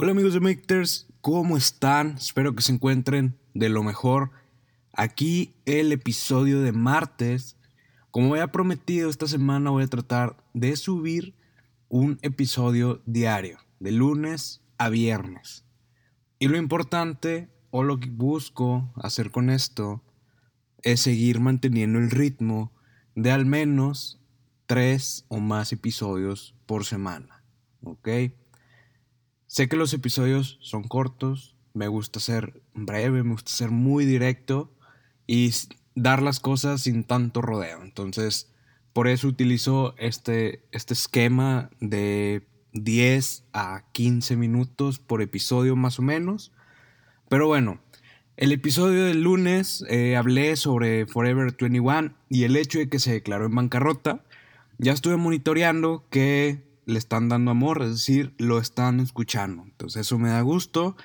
Hola amigos de Makers, ¿cómo están? Espero que se encuentren de lo mejor. Aquí el episodio de martes. Como había prometido, esta semana voy a tratar de subir un episodio diario, de lunes a viernes. Y lo importante, o lo que busco hacer con esto, es seguir manteniendo el ritmo de al menos tres o más episodios por semana. ¿Ok? Sé que los episodios son cortos, me gusta ser breve, me gusta ser muy directo y dar las cosas sin tanto rodeo. Entonces, por eso utilizo este, este esquema de 10 a 15 minutos por episodio más o menos. Pero bueno, el episodio del lunes eh, hablé sobre Forever 21 y el hecho de que se declaró en bancarrota. Ya estuve monitoreando que le están dando amor, es decir, lo están escuchando. Entonces eso me da gusto.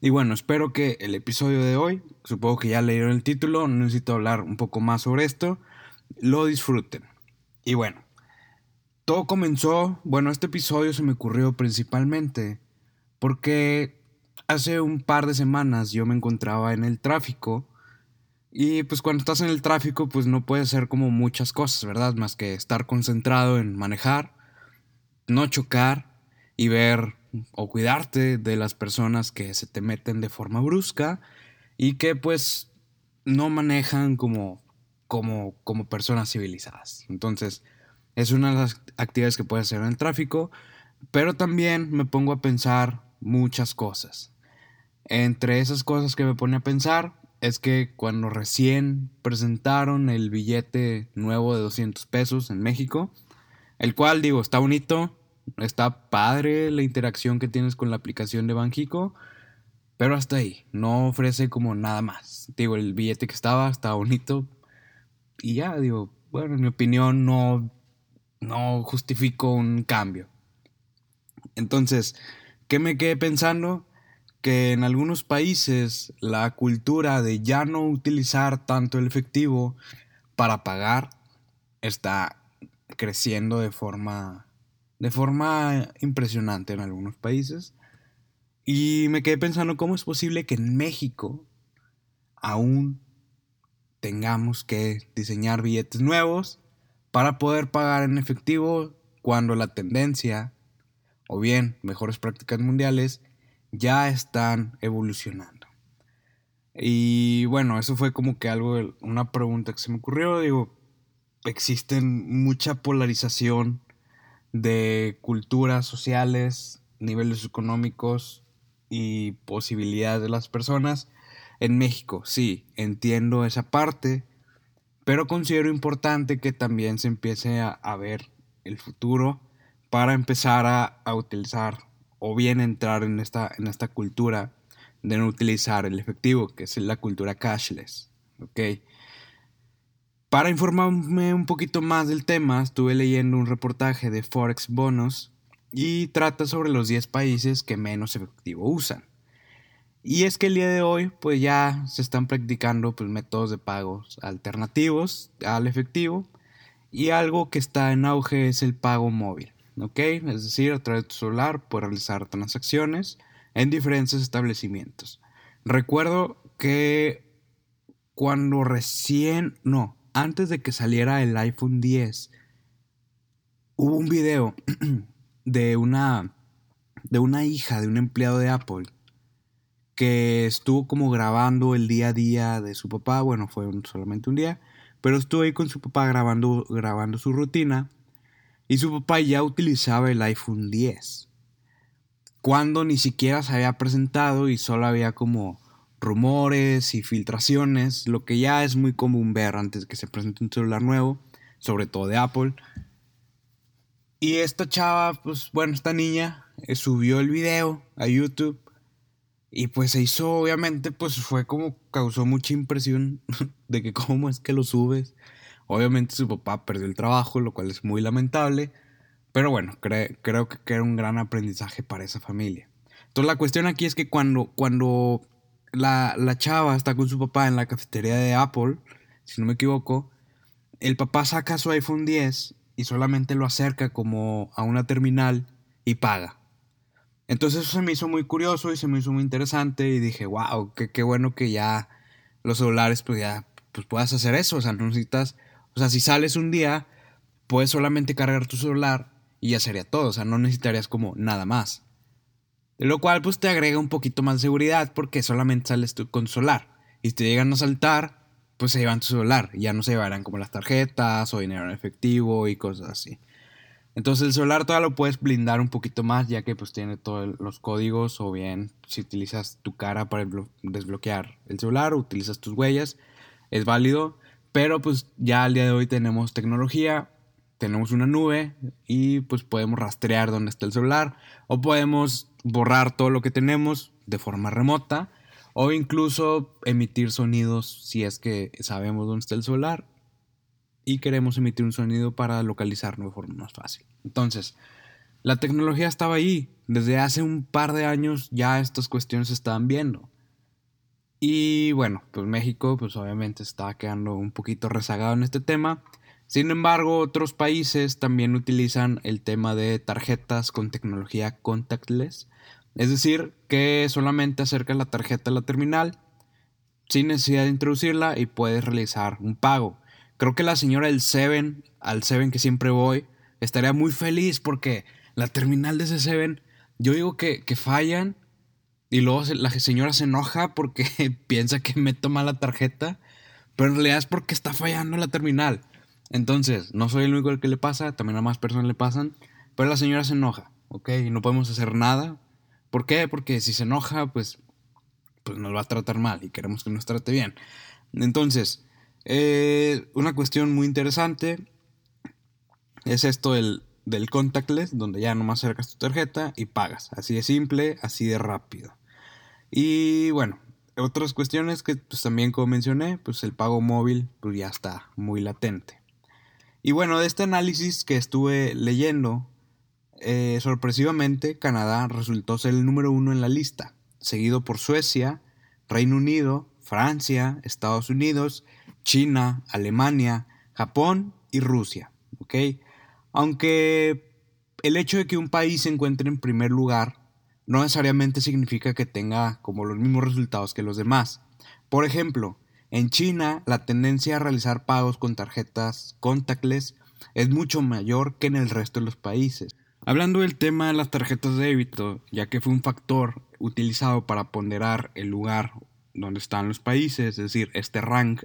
Y bueno, espero que el episodio de hoy, supongo que ya leyeron el título, no necesito hablar un poco más sobre esto, lo disfruten. Y bueno, todo comenzó, bueno, este episodio se me ocurrió principalmente porque hace un par de semanas yo me encontraba en el tráfico y pues cuando estás en el tráfico pues no puedes hacer como muchas cosas, ¿verdad? Más que estar concentrado en manejar no chocar y ver o cuidarte de las personas que se te meten de forma brusca y que pues no manejan como, como, como personas civilizadas. Entonces, es una de las actividades que puedes hacer en el tráfico, pero también me pongo a pensar muchas cosas. Entre esas cosas que me pone a pensar es que cuando recién presentaron el billete nuevo de 200 pesos en México, el cual digo, está bonito, está padre la interacción que tienes con la aplicación de Banjico, pero hasta ahí, no ofrece como nada más. Digo, el billete que estaba, estaba bonito y ya, digo, bueno, en mi opinión no, no justifico un cambio. Entonces, ¿qué me quedé pensando? Que en algunos países la cultura de ya no utilizar tanto el efectivo para pagar está creciendo de forma de forma impresionante en algunos países. Y me quedé pensando cómo es posible que en México aún tengamos que diseñar billetes nuevos para poder pagar en efectivo cuando la tendencia o bien mejores prácticas mundiales ya están evolucionando. Y bueno, eso fue como que algo, una pregunta que se me ocurrió. Digo, existen mucha polarización de culturas sociales, niveles económicos y posibilidades de las personas. En México, sí, entiendo esa parte, pero considero importante que también se empiece a, ver el futuro para empezar a, utilizar o bien entrar en esta, en esta cultura de no utilizar el efectivo, que es la cultura cashless. ¿ok? Para informarme un poquito más del tema, estuve leyendo un reportaje de Forex Bonus y trata sobre los 10 países que menos efectivo usan. Y es que el día de hoy pues ya se están practicando pues, métodos de pagos alternativos al efectivo y algo que está en auge es el pago móvil, ¿ok? Es decir, a través de tu celular puedes realizar transacciones en diferentes establecimientos. Recuerdo que cuando recién, no, antes de que saliera el iPhone 10, hubo un video de una, de una hija de un empleado de Apple que estuvo como grabando el día a día de su papá, bueno, fue solamente un día, pero estuvo ahí con su papá grabando, grabando su rutina y su papá ya utilizaba el iPhone 10, cuando ni siquiera se había presentado y solo había como rumores y filtraciones, lo que ya es muy común ver antes de que se presente un celular nuevo, sobre todo de Apple. Y esta chava, pues bueno, esta niña eh, subió el video a YouTube y pues se hizo, obviamente, pues fue como causó mucha impresión de que cómo es que lo subes. Obviamente su papá perdió el trabajo, lo cual es muy lamentable, pero bueno, creo que era un gran aprendizaje para esa familia. Entonces la cuestión aquí es que cuando, cuando la, chava está con su papá en la cafetería de Apple, si no me equivoco, el papá saca su iPhone 10 y solamente lo acerca como a una terminal y paga. Entonces eso se me hizo muy curioso y se me hizo muy interesante y dije, wow, qué, qué bueno que ya los celulares pues pues puedas hacer eso, o sea, no necesitas, o sea, si sales un día, puedes solamente cargar tu celular y ya sería todo, o sea, no necesitarías como nada más. De lo cual pues te agrega un poquito más de seguridad porque solamente sales tú con solar. Y si te llegan a saltar, pues se llevan tu celular. Ya no se llevarán como las tarjetas o dinero en efectivo y cosas así. Entonces el celular todavía lo puedes blindar un poquito más ya que pues tiene todos los códigos o bien si utilizas tu cara para desbloquear el celular o utilizas tus huellas es válido. Pero pues ya al día de hoy tenemos tecnología, tenemos una nube y pues podemos rastrear dónde está el celular o podemos borrar todo lo que tenemos de forma remota o incluso emitir sonidos si es que sabemos dónde está el celular y queremos emitir un sonido para localizarlo de forma más fácil. Entonces, la tecnología estaba ahí. Desde hace un par de años ya estas cuestiones se estaban viendo. Y bueno, pues México pues obviamente está quedando un poquito rezagado en este tema. Sin embargo, otros países también utilizan el tema de tarjetas con tecnología contactless. Es decir, que solamente acercas la tarjeta a la terminal sin necesidad de introducirla y puedes realizar un pago. Creo que la señora del Seven, al Seven que siempre voy, estaría muy feliz porque la terminal de ese Seven, yo digo que, que fallan y luego la señora se enoja porque piensa que me toma la tarjeta, pero en realidad es porque está fallando la terminal. Entonces, no soy el único que le pasa, también a más personas le pasan, pero la señora se enoja, ¿ok? Y no podemos hacer nada. ¿Por qué? Porque si se enoja, pues, pues nos va a tratar mal y queremos que nos trate bien. Entonces, eh, una cuestión muy interesante es esto del, del contactless, donde ya nomás acercas tu tarjeta y pagas. Así de simple, así de rápido. Y bueno, otras cuestiones que pues, también como mencioné, pues el pago móvil pues, ya está muy latente. Y bueno, de este análisis que estuve leyendo, eh, sorpresivamente Canadá resultó ser el número uno en la lista, seguido por Suecia, Reino Unido, Francia, Estados Unidos, China, Alemania, Japón y Rusia. Aunque el hecho de que un país se encuentre en primer lugar no necesariamente significa que tenga como los mismos resultados que los demás. Por ejemplo, en China, la tendencia a realizar pagos con tarjetas contactless es mucho mayor que en el resto de los países. Hablando del tema de las tarjetas de débito, ya que fue un factor utilizado para ponderar el lugar donde están los países, es decir, este rank,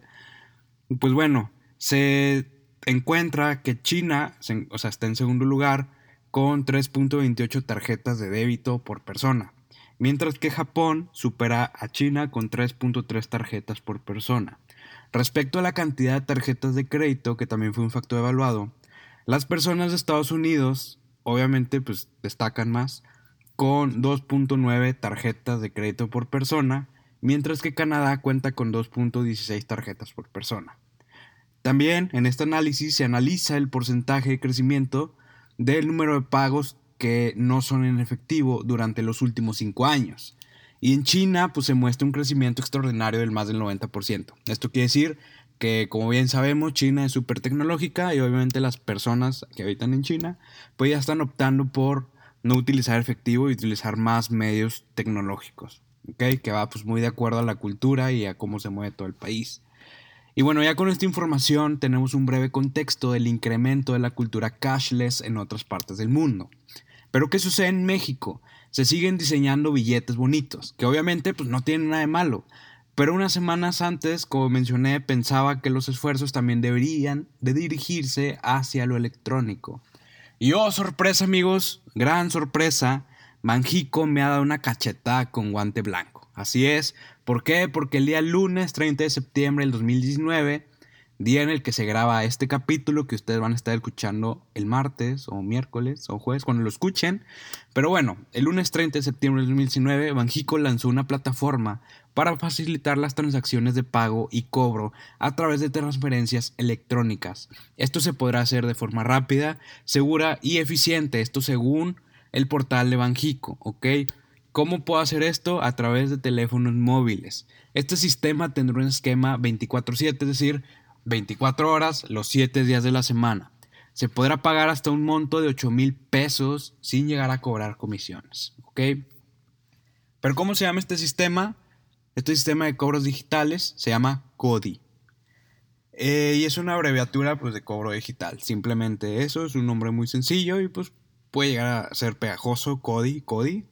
pues bueno, se encuentra que China, o sea, está en segundo lugar con 3.28 tarjetas de débito por persona mientras que Japón supera a China con 3.3 tarjetas por persona. Respecto a la cantidad de tarjetas de crédito, que también fue un factor evaluado, las personas de Estados Unidos obviamente pues destacan más con 2.9 tarjetas de crédito por persona, mientras que Canadá cuenta con 2.16 tarjetas por persona. También en este análisis se analiza el porcentaje de crecimiento del número de pagos que no son en efectivo durante los últimos cinco años. Y en China, pues se muestra un crecimiento extraordinario del más del 90%. Esto quiere decir que, como bien sabemos, China es súper tecnológica y obviamente las personas que habitan en China, pues ya están optando por no utilizar efectivo y utilizar más medios tecnológicos. ¿okay? Que va pues muy de acuerdo a la cultura y a cómo se mueve todo el país. Y bueno, ya con esta información tenemos un breve contexto del incremento de la cultura cashless en otras partes del mundo. Pero ¿qué sucede en México? Se siguen diseñando billetes bonitos, que obviamente pues no tienen nada de malo. Pero unas semanas antes, como mencioné, pensaba que los esfuerzos también deberían de dirigirse hacia lo electrónico. Y oh, sorpresa amigos, gran sorpresa, Manjico me ha dado una cachetada con guante blanco. Así es, ¿por qué? Porque el día lunes 30 de septiembre del 2019 día en el que se graba este capítulo que ustedes van a estar escuchando el martes o miércoles o jueves cuando lo escuchen. Pero bueno, el lunes 30 de septiembre de 2019, Banjico lanzó una plataforma para facilitar las transacciones de pago y cobro a través de transferencias electrónicas. Esto se podrá hacer de forma rápida, segura y eficiente, esto según el portal de Banjico, ¿ok? ¿Cómo puedo hacer esto? A través de teléfonos móviles. Este sistema tendrá un esquema 24/7, es decir, 24 horas los 7 días de la semana. se podrá pagar hasta un monto de 8 mil pesos sin llegar a cobrar comisiones. ¿Ok? Pero ¿cómo se llama este sistema? Este sistema de cobros digitales se llama CODI. Eh, y es una abreviatura pues, de cobro digital. Simplemente eso, es un nombre muy sencillo y pues puede llegar a ser pegajoso. CODI, CODI.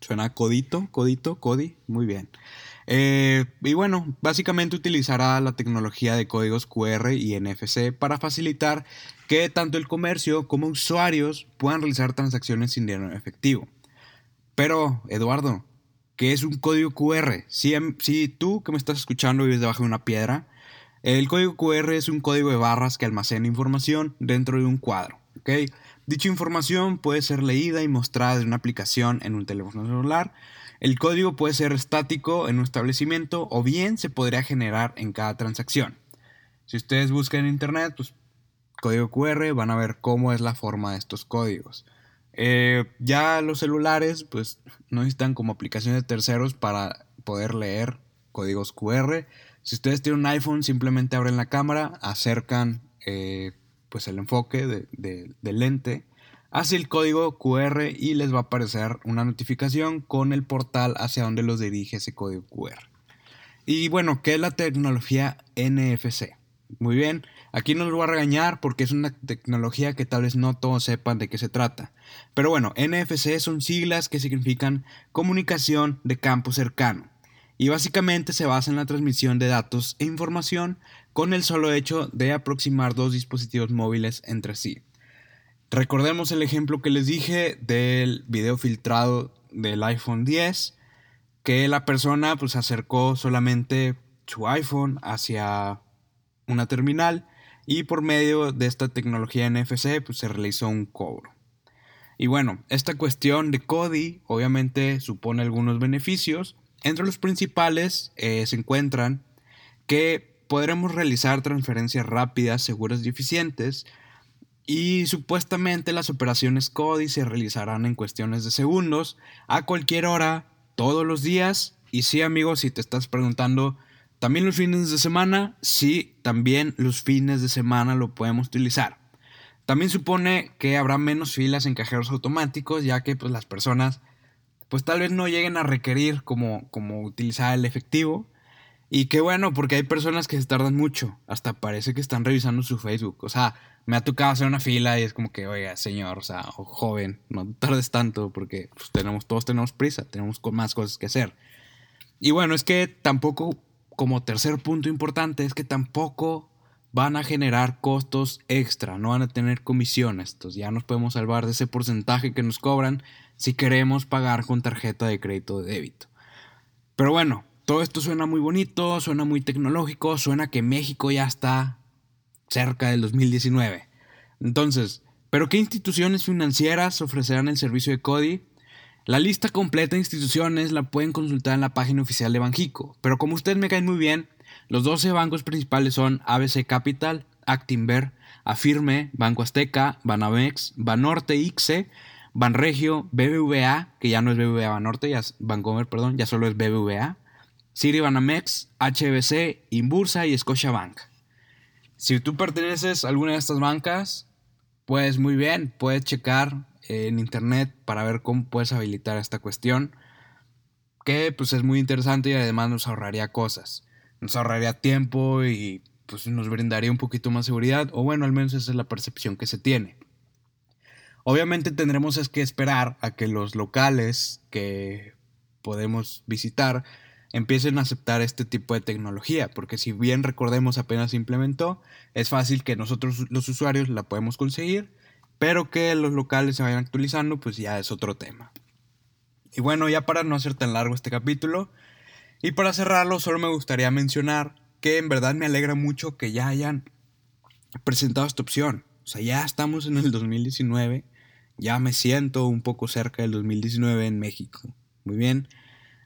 Suena codito, codito, CODI. Muy bien. Eh, y bueno, básicamente utilizará la tecnología de códigos QR y NFC para facilitar que tanto el comercio como usuarios puedan realizar transacciones sin dinero efectivo. Pero, Eduardo, ¿qué es un código QR? Si, em, si tú que me estás escuchando vives debajo de una piedra, el código QR es un código de barras que almacena información dentro de un cuadro. Dicha información puede ser leída y mostrada en una aplicación en un teléfono celular. El código puede ser estático en un establecimiento o bien se podría generar en cada transacción. Si ustedes buscan en internet, pues código QR, van a ver cómo es la forma de estos códigos. Eh, ya los celulares, pues no necesitan como aplicaciones de terceros para poder leer códigos QR. Si ustedes tienen un iPhone, simplemente abren la cámara, acercan eh, pues el enfoque del lente hacia el código QR y les va a aparecer una notificación con el portal hacia donde los dirige ese código QR. Y bueno, ¿qué es la tecnología NFC? Muy bien, aquí no los voy a regañar porque es una tecnología que tal vez no todos sepan de qué se trata. Pero bueno, NFC son siglas que significan comunicación de campo cercano. Y básicamente se basa en la transmisión de datos e información con el solo hecho de aproximar dos dispositivos móviles entre sí. Recordemos el ejemplo que les dije del video filtrado del iPhone 10, que la persona pues acercó solamente su iPhone hacia una terminal y por medio de esta tecnología NFC pues, se realizó un cobro. Y bueno, esta cuestión de CODI obviamente supone algunos beneficios. Entre los principales eh, se encuentran que podremos realizar transferencias rápidas, seguras y eficientes. Y supuestamente las operaciones CODI se realizarán en cuestiones de segundos, a cualquier hora, todos los días. Y sí amigos, si te estás preguntando también los fines de semana, sí, también los fines de semana lo podemos utilizar. También supone que habrá menos filas en cajeros automáticos, ya que pues, las personas pues tal vez no lleguen a requerir como, como utilizar el efectivo. Y qué bueno, porque hay personas que se tardan mucho. Hasta parece que están revisando su Facebook. O sea, me ha tocado hacer una fila y es como que, oiga, señor, o sea, o joven, no tardes tanto porque pues, tenemos, todos tenemos prisa, tenemos más cosas que hacer. Y bueno, es que tampoco como tercer punto importante es que tampoco van a generar costos extra, no van a tener comisiones. Entonces ya nos podemos salvar de ese porcentaje que nos cobran si queremos pagar con tarjeta de crédito de débito. Pero bueno, todo esto suena muy bonito, suena muy tecnológico, suena que México ya está cerca del 2019. Entonces, ¿pero qué instituciones financieras ofrecerán el servicio de CODI? La lista completa de instituciones la pueden consultar en la página oficial de Banjico, pero como ustedes me caen muy bien, los 12 bancos principales son ABC Capital, Actinver, Afirme, Banco Azteca, Banamex, Banorte ICSE, Banregio, BBVA, que ya no es BBVA Banorte, ya es Bancomer, perdón, ya solo es BBVA, Citi Banamex, HBC, Inbursa y Scotiabank. Si tú perteneces a alguna de estas bancas, pues muy bien, puedes checar en internet para ver cómo puedes habilitar esta cuestión. Que pues es muy interesante y además nos ahorraría cosas. Nos ahorraría tiempo y pues nos brindaría un poquito más seguridad. O bueno, al menos esa es la percepción que se tiene. Obviamente tendremos es que esperar a que los locales que podemos visitar empiecen a aceptar este tipo de tecnología, porque si bien recordemos apenas se implementó, es fácil que nosotros los usuarios la podemos conseguir pero que los locales se vayan actualizando, pues ya es otro tema. Y bueno, ya para no hacer tan largo este capítulo, y para cerrarlo, solo me gustaría mencionar que en verdad me alegra mucho que ya hayan presentado esta opción. O sea, ya estamos en el 2019, ya me siento un poco cerca del 2019 en México. Muy bien.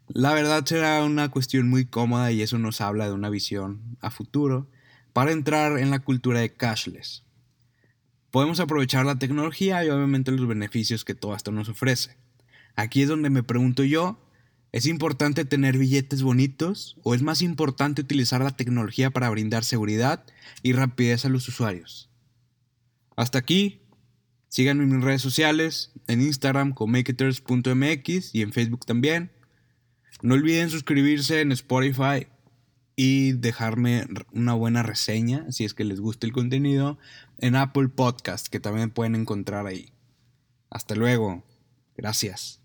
La verdad será una cuestión muy cómoda y eso nos habla de una visión a futuro para entrar en la cultura de cashless podemos aprovechar la tecnología y obviamente los beneficios que todo esto nos ofrece. Aquí es donde me pregunto yo, ¿es importante tener billetes bonitos o es más importante utilizar la tecnología para brindar seguridad y rapidez a los usuarios? Hasta aquí. Síganme en mis redes sociales, en Instagram como maketers.mx y en Facebook también. No olviden suscribirse en Spotify y dejarme una buena reseña si es que les gusta el contenido en Apple Podcast que también pueden encontrar ahí. Hasta luego. Gracias.